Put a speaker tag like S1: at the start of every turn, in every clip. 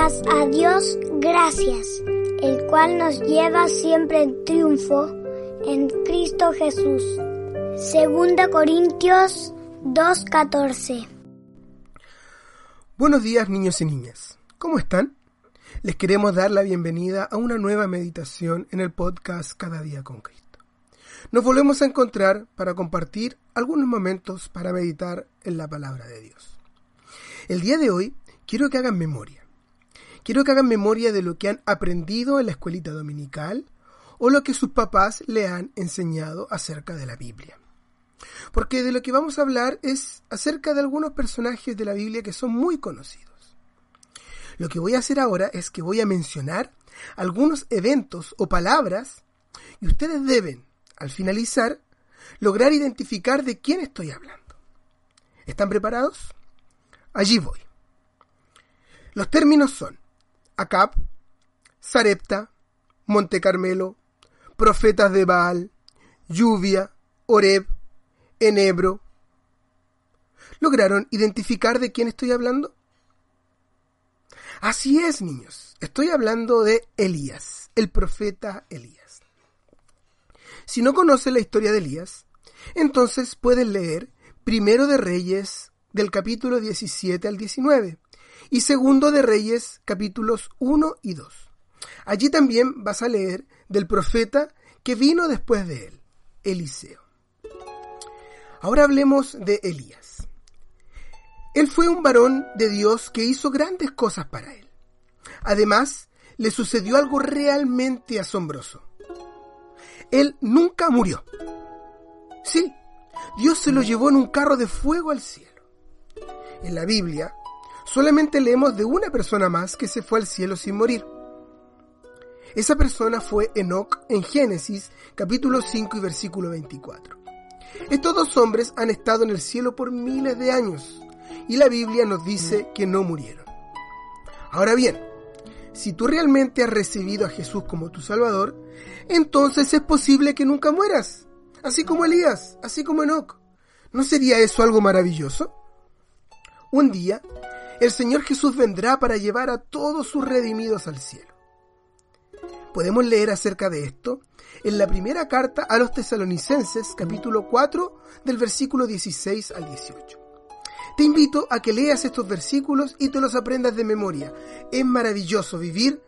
S1: a Dios gracias, el cual nos lleva siempre en triunfo en Cristo Jesús. Segunda Corintios 2.14
S2: Buenos días niños y niñas. ¿Cómo están? Les queremos dar la bienvenida a una nueva meditación en el podcast Cada día con Cristo. Nos volvemos a encontrar para compartir algunos momentos para meditar en la palabra de Dios. El día de hoy quiero que hagan memoria. Quiero que hagan memoria de lo que han aprendido en la escuelita dominical o lo que sus papás le han enseñado acerca de la Biblia. Porque de lo que vamos a hablar es acerca de algunos personajes de la Biblia que son muy conocidos. Lo que voy a hacer ahora es que voy a mencionar algunos eventos o palabras y ustedes deben, al finalizar, lograr identificar de quién estoy hablando. ¿Están preparados? Allí voy. Los términos son Acab, Sarepta, Monte Carmelo, profetas de Baal, lluvia, Oreb, Enebro. ¿Lograron identificar de quién estoy hablando? Así es, niños. Estoy hablando de Elías, el profeta Elías. Si no conocen la historia de Elías, entonces pueden leer Primero de Reyes del capítulo 17 al 19 y Segundo de Reyes capítulos 1 y 2. Allí también vas a leer del profeta que vino después de él, Eliseo. Ahora hablemos de Elías. Él fue un varón de Dios que hizo grandes cosas para él. Además, le sucedió algo realmente asombroso. Él nunca murió. Sí, Dios se lo llevó en un carro de fuego al cielo. En la Biblia, solamente leemos de una persona más que se fue al cielo sin morir. Esa persona fue Enoch en Génesis capítulo 5 y versículo 24. Estos dos hombres han estado en el cielo por miles de años y la Biblia nos dice que no murieron. Ahora bien, si tú realmente has recibido a Jesús como tu Salvador, entonces es posible que nunca mueras, así como Elías, así como Enoch. ¿No sería eso algo maravilloso? Un día, el Señor Jesús vendrá para llevar a todos sus redimidos al cielo. Podemos leer acerca de esto en la primera carta a los tesalonicenses, capítulo 4, del versículo 16 al 18. Te invito a que leas estos versículos y te los aprendas de memoria. Es maravilloso vivir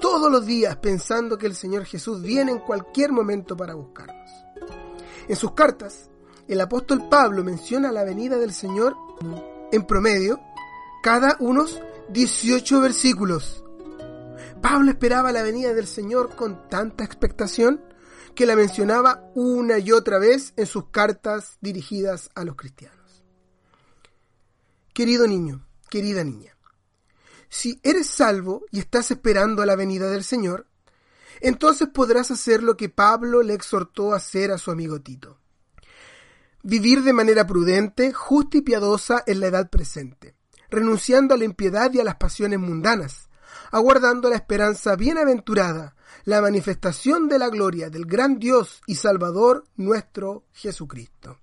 S2: todos los días pensando que el Señor Jesús viene en cualquier momento para buscarnos. En sus cartas, el apóstol Pablo menciona la venida del Señor en promedio cada unos 18 versículos. Pablo esperaba la venida del Señor con tanta expectación que la mencionaba una y otra vez en sus cartas dirigidas a los cristianos. Querido niño, querida niña, si eres salvo y estás esperando a la venida del Señor, entonces podrás hacer lo que Pablo le exhortó a hacer a su amigo Tito. Vivir de manera prudente, justa y piadosa en la edad presente, renunciando a la impiedad y a las pasiones mundanas, aguardando la esperanza bienaventurada, la manifestación de la gloria del gran Dios y Salvador nuestro Jesucristo.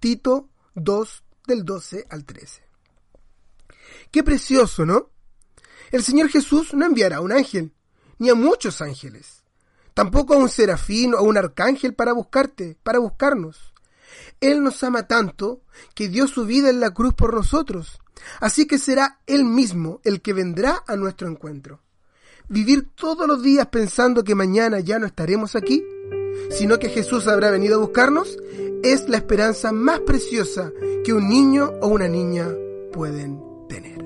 S2: Tito 2 del 12 al 13. Qué precioso, ¿no? El Señor Jesús no enviará a un ángel, ni a muchos ángeles, tampoco a un serafín o a un arcángel para buscarte, para buscarnos. Él nos ama tanto que dio su vida en la cruz por nosotros Así que será Él mismo el que vendrá a nuestro encuentro. Vivir todos los días pensando que mañana ya no estaremos aquí, sino que Jesús habrá venido a buscarnos, es la esperanza más preciosa que un niño o una niña pueden tener.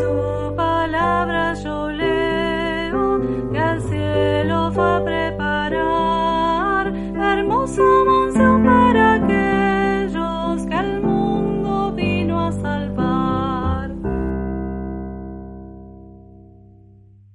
S3: Fue